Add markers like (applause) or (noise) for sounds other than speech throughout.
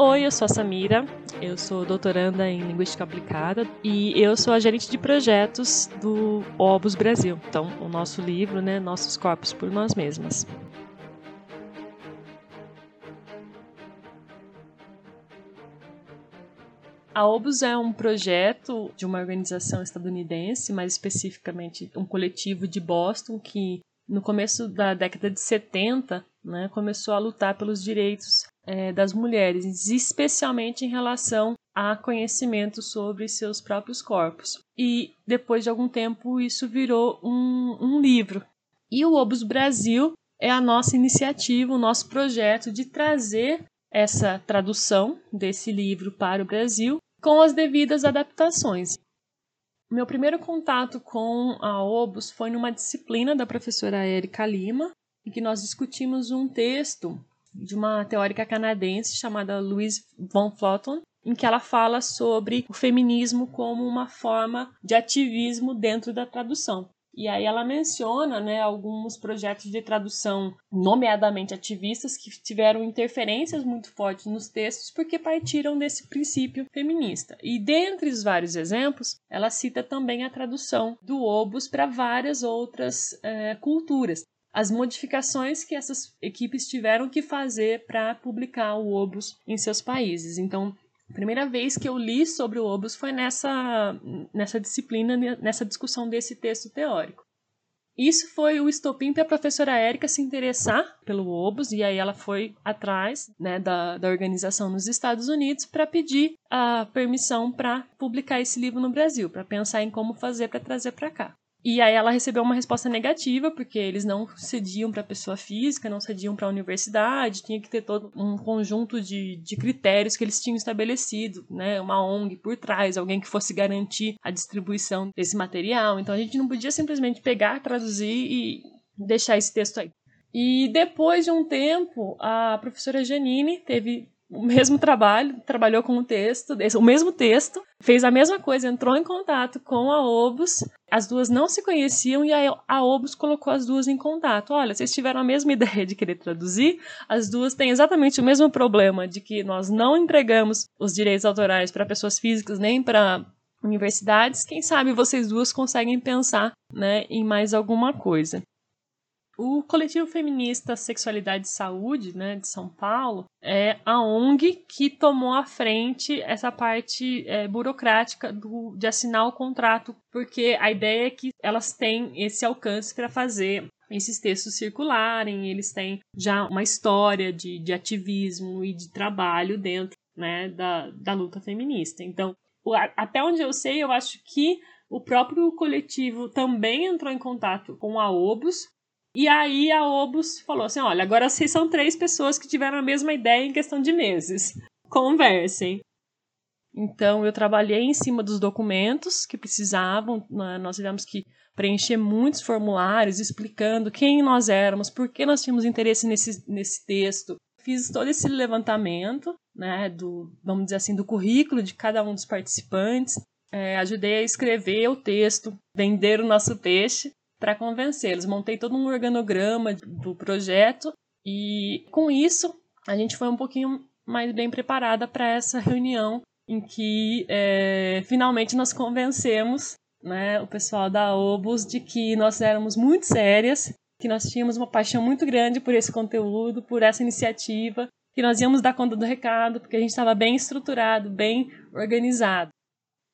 Oi, eu sou a Samira, eu sou doutoranda em Linguística Aplicada e eu sou a gerente de projetos do Obus Brasil. Então, o nosso livro, né, Nossos Corpos por Nós Mesmas. A Obus é um projeto de uma organização estadunidense, mais especificamente um coletivo de Boston que no começo da década de 70 né, começou a lutar pelos direitos é, das mulheres, especialmente em relação a conhecimento sobre seus próprios corpos. E depois de algum tempo isso virou um, um livro. E o Obus Brasil é a nossa iniciativa, o nosso projeto de trazer essa tradução desse livro para o Brasil com as devidas adaptações. Meu primeiro contato com a Obus foi numa disciplina da professora Erika Lima, em que nós discutimos um texto de uma teórica canadense chamada Louise von Floton, em que ela fala sobre o feminismo como uma forma de ativismo dentro da tradução. E aí ela menciona né, alguns projetos de tradução, nomeadamente ativistas, que tiveram interferências muito fortes nos textos porque partiram desse princípio feminista. E dentre os vários exemplos, ela cita também a tradução do Obus para várias outras é, culturas as modificações que essas equipes tiveram que fazer para publicar o Obus em seus países. Então, a primeira vez que eu li sobre o Obus foi nessa, nessa disciplina, nessa discussão desse texto teórico. Isso foi o estopim para a professora Érica se interessar pelo Obus, e aí ela foi atrás né, da, da organização nos Estados Unidos para pedir a permissão para publicar esse livro no Brasil, para pensar em como fazer para trazer para cá. E aí ela recebeu uma resposta negativa, porque eles não cediam para pessoa física, não cediam para a universidade, tinha que ter todo um conjunto de, de critérios que eles tinham estabelecido, né? Uma ONG por trás, alguém que fosse garantir a distribuição desse material. Então a gente não podia simplesmente pegar, traduzir e deixar esse texto aí. E depois de um tempo, a professora Janine teve o mesmo trabalho, trabalhou com o texto, o mesmo texto, fez a mesma coisa, entrou em contato com a Obus. As duas não se conheciam e a Obus colocou as duas em contato. Olha, vocês tiveram a mesma (laughs) ideia de querer traduzir, as duas têm exatamente o mesmo problema de que nós não entregamos os direitos autorais para pessoas físicas nem para universidades. Quem sabe vocês duas conseguem pensar, né, em mais alguma coisa. O coletivo feminista Sexualidade e Saúde, né, de São Paulo, é a ONG que tomou à frente essa parte é, burocrática do, de assinar o contrato, porque a ideia é que elas têm esse alcance para fazer esses textos circularem, eles têm já uma história de, de ativismo e de trabalho dentro né, da, da luta feminista. Então, até onde eu sei, eu acho que o próprio coletivo também entrou em contato com a Obus e aí a Obus falou assim: olha, agora vocês são três pessoas que tiveram a mesma ideia em questão de meses. Conversem. Então eu trabalhei em cima dos documentos que precisavam. Né? Nós tivemos que preencher muitos formulários explicando quem nós éramos, por que nós tínhamos interesse nesse, nesse texto. Fiz todo esse levantamento, né, do, vamos dizer assim, do currículo de cada um dos participantes. É, ajudei a escrever o texto, vender o nosso peixe para convencê-los. Montei todo um organograma do projeto e com isso a gente foi um pouquinho mais bem preparada para essa reunião em que é, finalmente nós convencemos né, o pessoal da Obus de que nós éramos muito sérias, que nós tínhamos uma paixão muito grande por esse conteúdo, por essa iniciativa, que nós íamos dar conta do recado, porque a gente estava bem estruturado, bem organizado.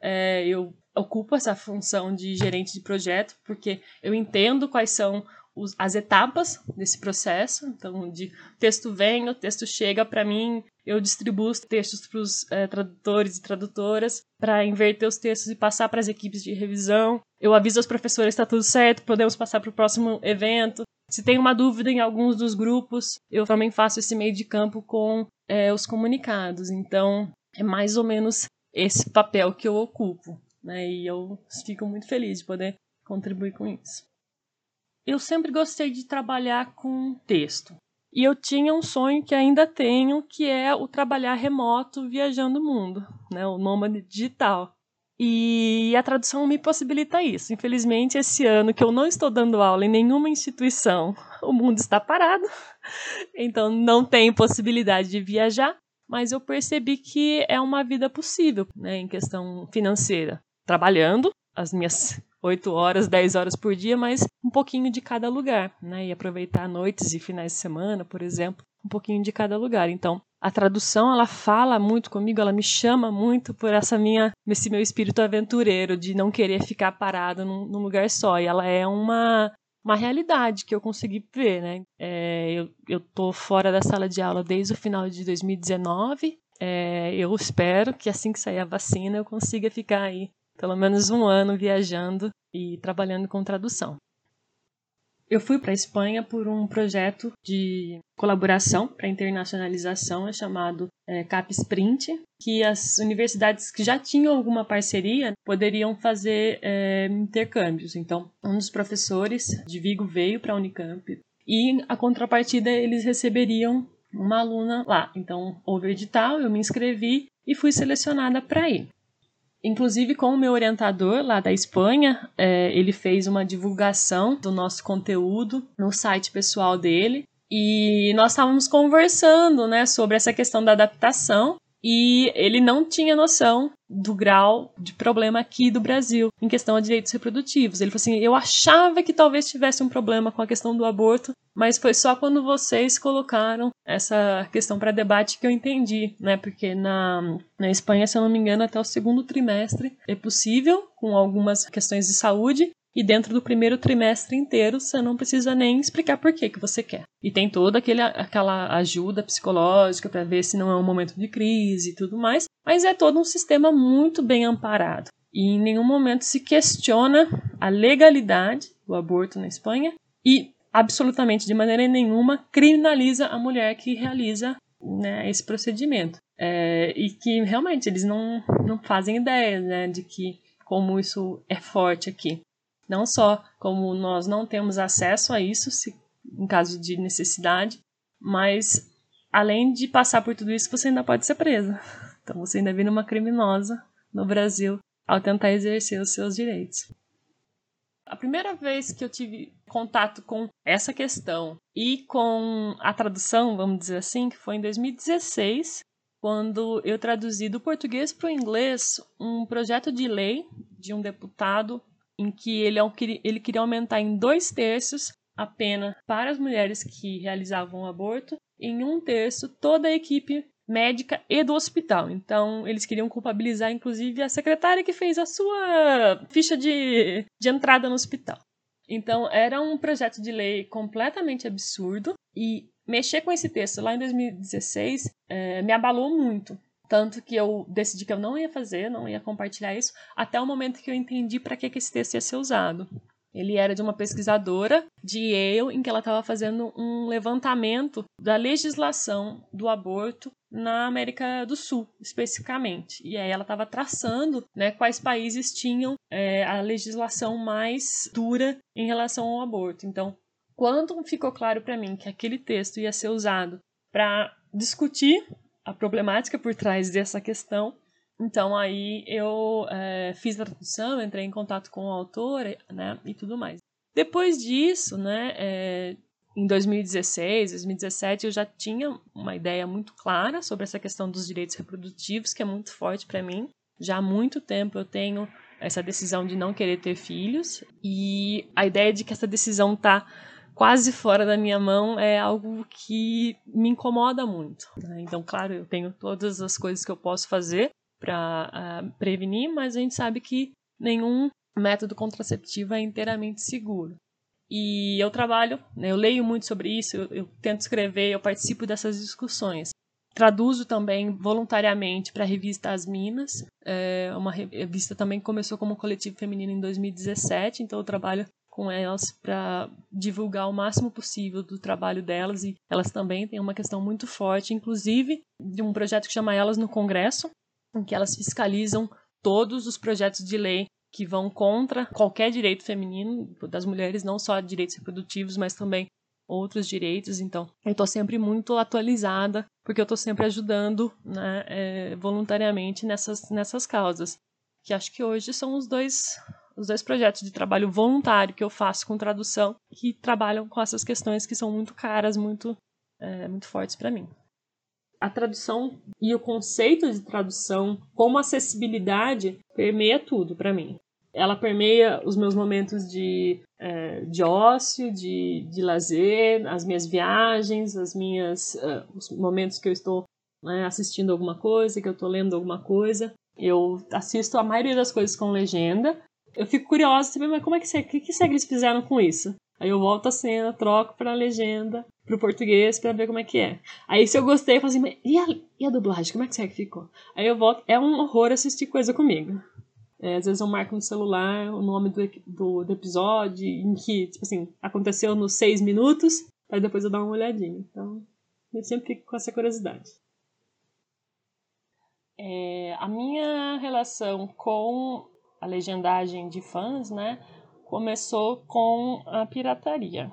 É, eu ocupo essa função de gerente de projeto, porque eu entendo quais são os, as etapas desse processo. Então, de texto vem, o texto chega para mim, eu distribuo os textos para os é, tradutores e tradutoras para inverter os textos e passar para as equipes de revisão. Eu aviso aos professores está tudo certo, podemos passar para o próximo evento. Se tem uma dúvida em alguns dos grupos, eu também faço esse meio de campo com é, os comunicados. Então, é mais ou menos esse papel que eu ocupo né? E eu fico muito feliz de poder contribuir com isso. Eu sempre gostei de trabalhar com texto. E eu tinha um sonho que ainda tenho, que é o trabalhar remoto viajando o mundo, né? O nômade digital. E a tradução me possibilita isso. Infelizmente, esse ano que eu não estou dando aula em nenhuma instituição, (laughs) o mundo está parado. (laughs) Então não tem possibilidade de viajar. mas eu percebi que é uma vida possível, né, em questão financeira. Trabalhando as minhas (laughs) 8 horas, 10 horas por dia, mas um pouquinho de cada lugar, né, e aproveitar noites e finais de semana, por exemplo, um pouquinho de cada lugar. Então, a tradução ela fala muito comigo, ela me chama muito por essa minha, esse meu espírito aventureiro de não querer ficar parado num, num lugar só. E ela é uma uma realidade que eu consegui ver, né? É, eu, eu tô fora da sala de aula desde o final de 2019. É, eu espero que assim que sair a vacina eu consiga ficar aí pelo menos um ano viajando e trabalhando com tradução. Eu fui para a Espanha por um projeto de colaboração para internacionalização, é chamado é, CAP Sprint, que as universidades que já tinham alguma parceria poderiam fazer é, intercâmbios. Então, um dos professores de Vigo veio para a Unicamp e a contrapartida eles receberiam uma aluna lá. Então, houve edital, eu me inscrevi e fui selecionada para ir. Inclusive, com o meu orientador lá da Espanha, é, ele fez uma divulgação do nosso conteúdo no site pessoal dele. E nós estávamos conversando né, sobre essa questão da adaptação e ele não tinha noção do grau de problema aqui do Brasil em questão a direitos reprodutivos. Ele falou assim: eu achava que talvez tivesse um problema com a questão do aborto, mas foi só quando vocês colocaram essa questão para debate que eu entendi, né? Porque na, na Espanha, se eu não me engano, até o segundo trimestre é possível, com algumas questões de saúde, e dentro do primeiro trimestre inteiro você não precisa nem explicar por que, que você quer. E tem toda aquele, aquela ajuda psicológica para ver se não é um momento de crise e tudo mais, mas é todo um sistema muito bem amparado. E em nenhum momento se questiona a legalidade do aborto na Espanha e absolutamente de maneira nenhuma criminaliza a mulher que realiza né, esse procedimento. É, e que realmente eles não, não fazem ideia né, de que como isso é forte aqui. Não só como nós não temos acesso a isso, se, em caso de necessidade, mas além de passar por tudo isso, você ainda pode ser presa. Então você ainda vira uma criminosa no Brasil ao tentar exercer os seus direitos. A primeira vez que eu tive contato com essa questão e com a tradução, vamos dizer assim, que foi em 2016, quando eu traduzi do português para o inglês um projeto de lei de um deputado em que ele, ele queria aumentar em dois terços a pena para as mulheres que realizavam o aborto, em um terço toda a equipe médica e do hospital. Então, eles queriam culpabilizar, inclusive, a secretária que fez a sua ficha de, de entrada no hospital. Então, era um projeto de lei completamente absurdo e mexer com esse texto lá em 2016 é, me abalou muito. Tanto que eu decidi que eu não ia fazer, não ia compartilhar isso, até o momento que eu entendi para que, que esse texto ia ser usado. Ele era de uma pesquisadora de Yale, em que ela estava fazendo um levantamento da legislação do aborto na América do Sul, especificamente. E aí ela estava traçando né, quais países tinham é, a legislação mais dura em relação ao aborto. Então, quando ficou claro para mim que aquele texto ia ser usado para discutir a problemática por trás dessa questão. Então aí eu é, fiz a tradução, entrei em contato com o autor, né, e tudo mais. Depois disso, né, é, em 2016, 2017, eu já tinha uma ideia muito clara sobre essa questão dos direitos reprodutivos, que é muito forte para mim. Já há muito tempo eu tenho essa decisão de não querer ter filhos e a ideia de que essa decisão está quase fora da minha mão é algo que me incomoda muito. Né? Então, claro, eu tenho todas as coisas que eu posso fazer para uh, ah, prevenir, mas a gente sabe que nenhum método contraceptivo é inteiramente seguro. E eu trabalho, né, eu leio muito sobre isso, eu, eu tento escrever, eu participo dessas discussões. Traduzo também voluntariamente para a revista As Minas, é uma revista também que começou como coletivo feminino em 2017, então eu trabalho com elas para divulgar o máximo possível do trabalho delas e elas também têm uma questão muito forte, inclusive de um projeto que chama Elas no Congresso, em que elas fiscalizam todos os projetos de lei que vão contra qualquer direito feminino das mulheres, não só direitos reprodutivos, mas também outros direitos. Então, eu estou sempre muito atualizada, porque eu estou sempre ajudando né, é, voluntariamente nessas, nessas causas. Que acho que hoje são os dois os dois projetos de trabalho voluntário que eu faço com tradução, que trabalham com essas questões que são muito caras, muito, é, muito fortes para mim. A tradução e o conceito de tradução como acessibilidade permeia tudo para mim. Ela permeia os meus momentos de, é, de ócio, de, de lazer, as minhas viagens, as minhas, uh, os momentos que eu estou né, assistindo alguma coisa, que eu estou lendo alguma coisa. Eu assisto a maioria das coisas com legenda. Eu fico curiosa saber, mas como é que, que, que será que eles fizeram com isso? Aí eu volto a cena, troco pra legenda, pro português, pra ver como é que é. Aí se eu gostei, eu falo assim, e a, e a dublagem? Como é que será que ficou? Aí eu volto, é um horror assistir coisa comigo. É, às vezes eu marco no celular o nome do, do, do, episódio, em que, tipo assim, aconteceu nos seis minutos, aí depois eu dou uma olhadinha. Então, eu sempre fico com essa curiosidade. É, a minha relação com a legendagem de fãs, né, começou com a pirataria.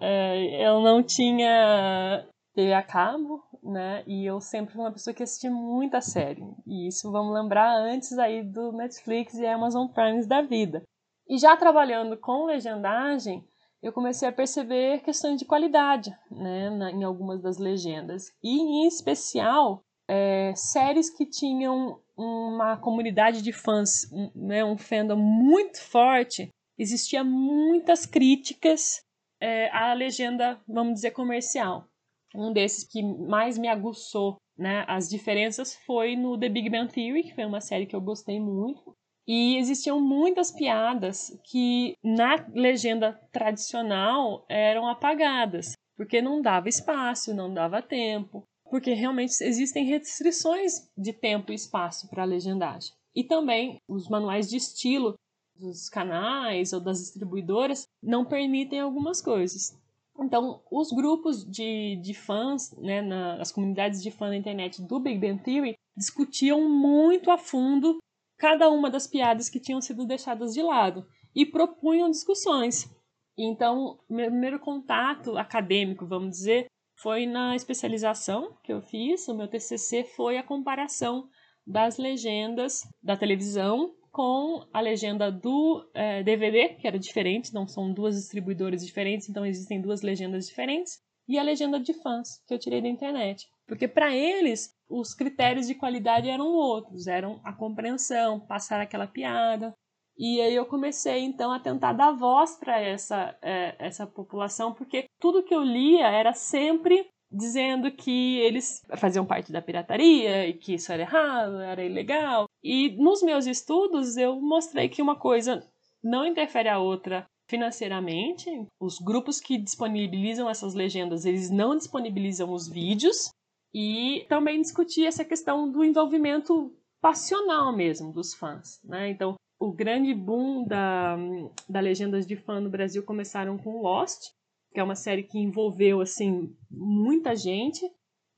É, eu não tinha TV a cabo, né, e eu sempre fui uma pessoa que assistia muita série. E isso vamos lembrar antes aí do Netflix e Amazon Prime da vida. E já trabalhando com legendagem, eu comecei a perceber questões de qualidade, né, na, em algumas das legendas. E em especial é, séries que tinham uma comunidade de fãs, um, né, um fandom muito forte, existia muitas críticas é, à legenda, vamos dizer, comercial. Um desses que mais me aguçou né, as diferenças foi no The Big Bang Theory, que foi uma série que eu gostei muito. E existiam muitas piadas que na legenda tradicional eram apagadas, porque não dava espaço, não dava tempo porque realmente existem restrições de tempo e espaço para a legendagem. E também os manuais de estilo dos canais ou das distribuidoras não permitem algumas coisas. Então, os grupos de, de fãs, né, na, as comunidades de fãs na internet do Big Bang Theory discutiam muito a fundo cada uma das piadas que tinham sido deixadas de lado e propunham discussões. Então, meu primeiro contato acadêmico, vamos dizer, foi na especialização que eu fiz, o meu TCC foi a comparação das legendas da televisão com a legenda do é, DVD, que era diferente, não são duas distribuidoras diferentes, então existem duas legendas diferentes, e a legenda de fãs, que eu tirei da internet. Porque para eles, os critérios de qualidade eram outros, eram a compreensão, passar aquela piada, e aí eu comecei então a tentar dar voz para essa, é, essa população, porque tudo que eu lia era sempre dizendo que eles faziam parte da pirataria e que isso era errado, era ilegal. E nos meus estudos eu mostrei que uma coisa não interfere a outra financeiramente. Os grupos que disponibilizam essas legendas, eles não disponibilizam os vídeos. E também discuti essa questão do envolvimento passional mesmo dos fãs, né? Então, o grande boom da, da Legendas de Fã no Brasil começaram com Lost, que é uma série que envolveu assim muita gente.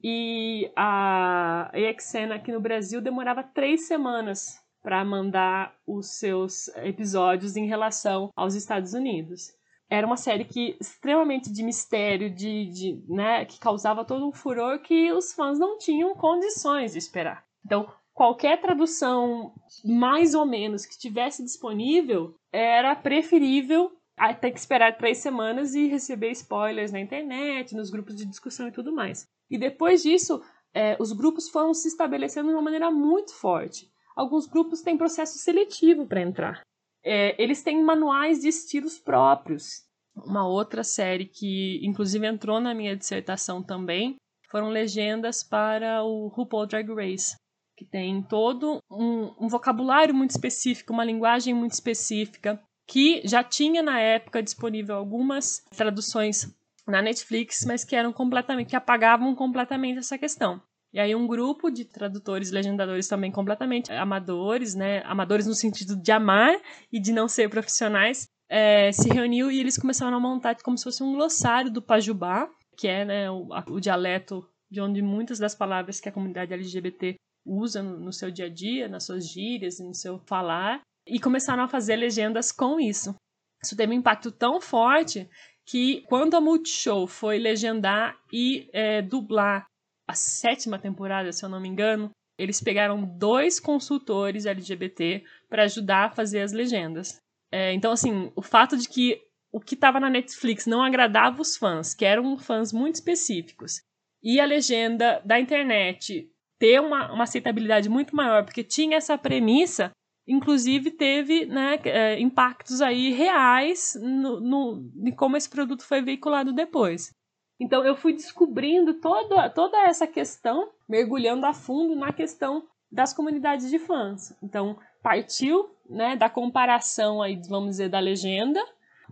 E a AXN aqui no Brasil demorava três semanas para mandar os seus episódios em relação aos Estados Unidos. Era uma série que extremamente de mistério, de, de né, que causava todo um furor que os fãs não tinham condições de esperar. Então, qualquer tradução mais ou menos que tivesse disponível era preferível a ter que esperar três semanas e receber spoilers na internet, nos grupos de discussão e tudo mais. E depois disso, é, os grupos foram se estabelecendo de uma maneira muito forte. Alguns grupos têm processo seletivo para entrar. É, eles têm manuais de estilos próprios. Uma outra série que, inclusive, entrou na minha dissertação também foram legendas para o RuPaul Drag Race que tem todo um, um vocabulário muito específico, uma linguagem muito específica, que já tinha na época disponível algumas traduções na Netflix, mas que eram completamente que apagavam completamente essa questão. E aí um grupo de tradutores, legendadores também completamente amadores, né, amadores no sentido de amar e de não ser profissionais, é, se reuniu e eles começaram a montar como se fosse um glossário do Pajubá, que é né, o, o dialeto de onde muitas das palavras que a comunidade LGBT usa no seu dia a dia, nas suas gírias, no seu falar, e começaram a fazer legendas com isso. Isso teve um impacto tão forte que quando a Multishow foi legendar e é, dublar a sétima temporada, se eu não me engano, eles pegaram dois consultores LGBT para ajudar a fazer as legendas. É, então, assim, o fato de que o que estava na Netflix não agradava os fãs, que eram fãs muito específicos, e a legenda da internet ter uma, uma aceitabilidade muito maior, porque tinha essa premissa, inclusive teve né, é, impactos aí reais no, no, em como esse produto foi veiculado depois. Então eu fui descobrindo toda, toda essa questão, mergulhando a fundo na questão das comunidades de fãs. Então partiu né, da comparação aí, vamos dizer, da legenda,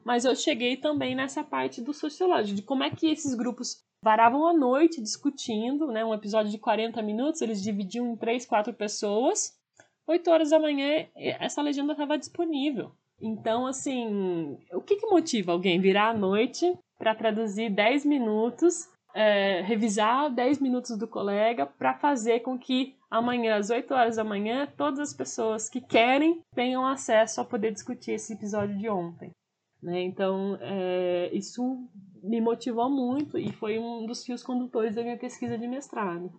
mas eu cheguei também nessa parte do sociológico, de como é que esses grupos varavam a noite discutindo, né, um episódio de 40 minutos, eles dividiam em três, quatro pessoas. 8 horas da manhã, essa legenda estava disponível. Então, assim, o que, que motiva alguém virar à noite para traduzir 10 minutos, é, revisar 10 minutos do colega para fazer com que amanhã, às 8 horas da manhã, todas as pessoas que querem tenham acesso a poder discutir esse episódio de ontem. Né? Então, é, isso me motivou muito e foi um dos fios condutores da minha pesquisa de mestrado.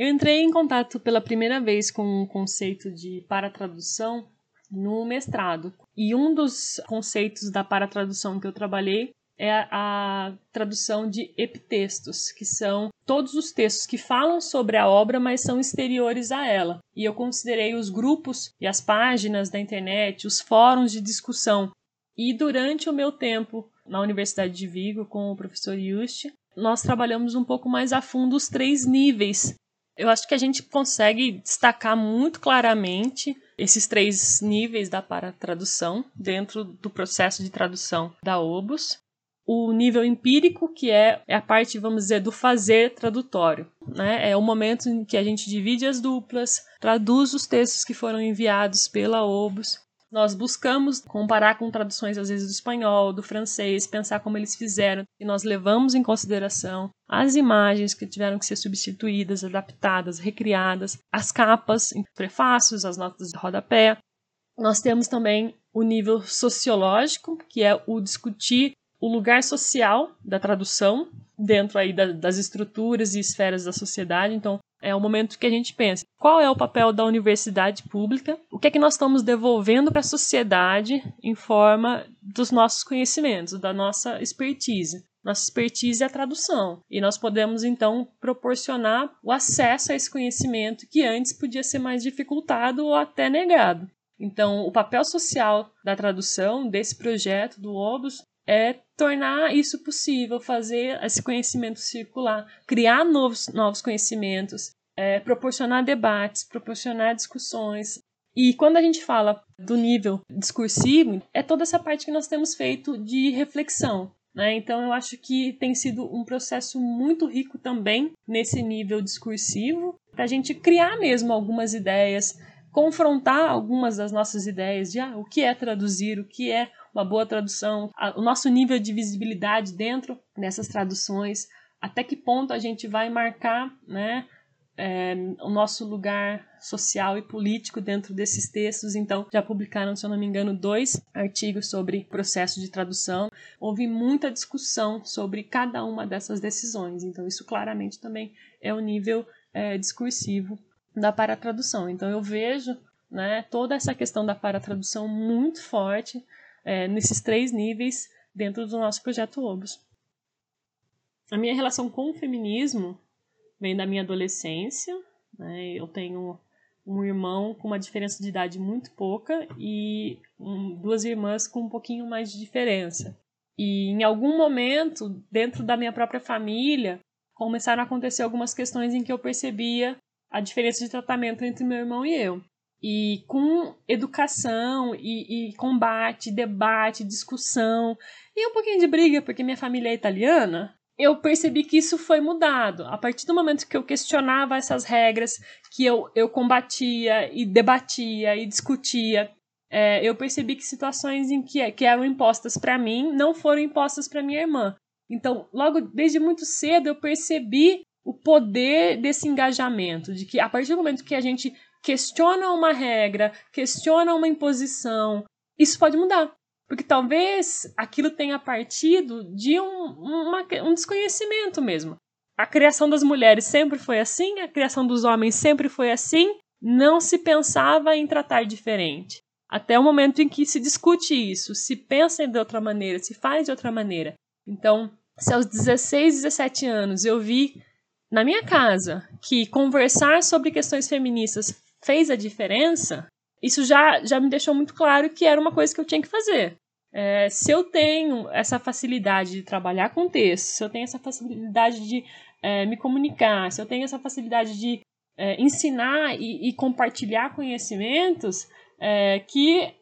Eu entrei em contato pela primeira vez com o conceito de paratradução no mestrado. E um dos conceitos da paratradução que eu trabalhei é a tradução de epitextos, que são todos os textos que falam sobre a obra, mas são exteriores a ela. E eu considerei os grupos e as páginas da internet, os fóruns de discussão. E durante o meu tempo na Universidade de Vigo com o professor Just, nós trabalhamos um pouco mais a fundo os três níveis. Eu acho que a gente consegue destacar muito claramente esses três níveis da paratradução dentro do processo de tradução da OBUS o nível empírico, que é, é a parte, vamos dizer, do fazer tradutório. Né? É o momento em que a gente divide as duplas, traduz os textos que foram enviados pela OBUS. Nós buscamos comparar com traduções, às vezes, do espanhol, do francês, pensar como eles fizeram, e nós levamos em consideração as imagens que tiveram que ser substituídas, adaptadas, recriadas, as capas, prefácios, as notas de rodapé. Nós temos também o nível sociológico, que é o discutir o lugar social da tradução dentro aí da, das estruturas e esferas da sociedade. Então, é o momento que a gente pensa: qual é o papel da universidade pública? O que é que nós estamos devolvendo para a sociedade em forma dos nossos conhecimentos, da nossa expertise? Nossa expertise é a tradução. E nós podemos, então, proporcionar o acesso a esse conhecimento que antes podia ser mais dificultado ou até negado. Então, o papel social da tradução desse projeto do OBUS é tornar isso possível, fazer esse conhecimento circular, criar novos, novos conhecimentos, é, proporcionar debates, proporcionar discussões. E quando a gente fala do nível discursivo, é toda essa parte que nós temos feito de reflexão. Né? Então, eu acho que tem sido um processo muito rico também nesse nível discursivo, para a gente criar mesmo algumas ideias, confrontar algumas das nossas ideias de ah, o que é traduzir, o que é uma boa tradução, a, o nosso nível de visibilidade dentro dessas traduções, até que ponto a gente vai marcar né, é, o nosso lugar social e político dentro desses textos. Então, já publicaram, se eu não me engano, dois artigos sobre processo de tradução. Houve muita discussão sobre cada uma dessas decisões. Então, isso claramente também é o nível é, discursivo da paratradução. Então, eu vejo né, toda essa questão da paratradução muito forte é, nesses três níveis dentro do nosso projeto Lobos. A minha relação com o feminismo vem da minha adolescência. Né? Eu tenho um irmão com uma diferença de idade muito pouca e um, duas irmãs com um pouquinho mais de diferença. E em algum momento, dentro da minha própria família, começaram a acontecer algumas questões em que eu percebia a diferença de tratamento entre meu irmão e eu. E com educação e, e, combate, debate, discussão e um pouquinho de briga, porque minha família é italiana, eu percebi que isso foi mudado. A partir do momento que eu questionava essas regras, que eu, eu combatia e debatia e discutia, é, eu percebi que situações em que, que eram impostas para mim não foram impostas para minha irmã. Então, logo desde muito cedo, eu percebi o poder desse engajamento, de que a partir do momento que a gente questiona uma regra, questiona uma imposição, isso pode mudar. Porque talvez aquilo tenha partido de um, uma, um desconhecimento mesmo. A criação das mulheres sempre foi assim, a criação dos homens sempre foi assim, não se pensava em tratar diferente. Até o momento em que se discute isso, se pensa de outra maneira, se faz de outra maneira. Então, se aos 16, 17 anos eu vi na minha casa que conversar sobre questões feministas fez a diferença, isso já, já me deixou muito claro que era uma coisa que eu tinha que fazer. É, se eu tenho essa facilidade de trabalhar com texto, se eu tenho essa facilidade de é, me comunicar, se eu tenho essa facilidade de é, ensinar e, e, compartilhar conhecimentos, é, que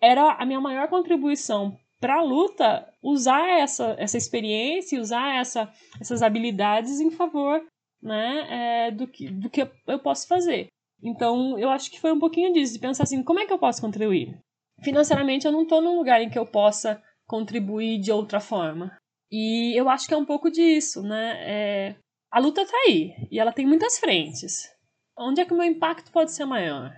era a minha maior contribuição para a luta, usar essa, essa experiência, usar essa, essas habilidades em favor né, é, do, que, do que eu posso fazer. Então, eu acho que foi um pouquinho disso, de pensar assim, como é que eu posso contribuir? Financeiramente, eu não estou num lugar em que eu possa contribuir de outra forma. E eu acho que é um pouco disso, né? É, a luta está aí, e ela tem muitas frentes. Onde é que o meu impacto pode ser maior?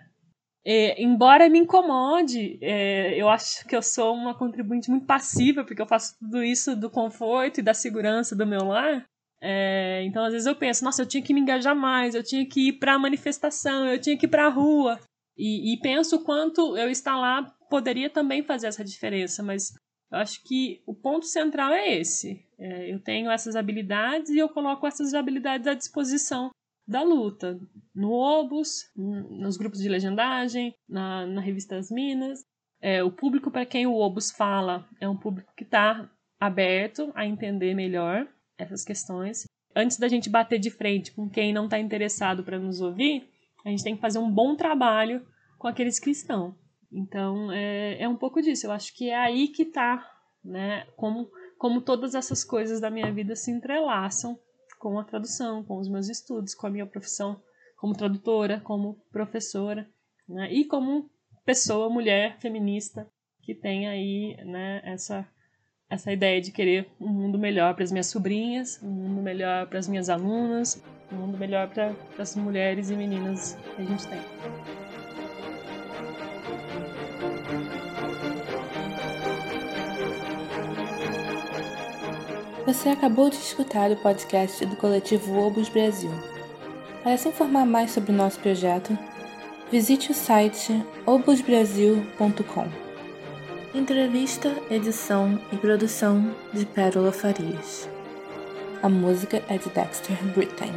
É, embora me incomode, é, eu acho que eu sou uma contribuinte muito passiva, porque eu faço tudo isso do conforto e da segurança do meu lar. É, então, às vezes eu penso, nossa, eu tinha que me engajar mais, eu tinha que ir para a manifestação, eu tinha que ir para a rua. E, e penso o quanto eu estar lá poderia também fazer essa diferença, mas eu acho que o ponto central é esse. É, eu tenho essas habilidades e eu coloco essas habilidades à disposição da luta. No Obus, nos grupos de legendagem, na, na revista As Minas. É, o público para quem o Obus fala é um público que está aberto a entender melhor essas questões. Antes da gente bater de frente com quem não está interessado para nos ouvir, a gente tem que fazer um bom trabalho com aqueles que estão. Então, é, é um pouco disso. Eu acho que é aí que está, né? Como, como todas essas coisas da minha vida se entrelaçam com a tradução, com os meus estudos, com a minha profissão como tradutora, como professora, né? E como pessoa, mulher, feminista, que tem aí, né, essa essa ideia de querer um mundo melhor para as minhas sobrinhas, um mundo melhor para as minhas alunas, um mundo melhor para as mulheres e meninas que a gente tem. Você acabou de escutar o podcast do coletivo Obus Brasil. Para se informar mais sobre o nosso projeto, visite o site obusbrasil.com. Entrevista, edição e produção de Pérola Farias. A música é de Dexter Britain.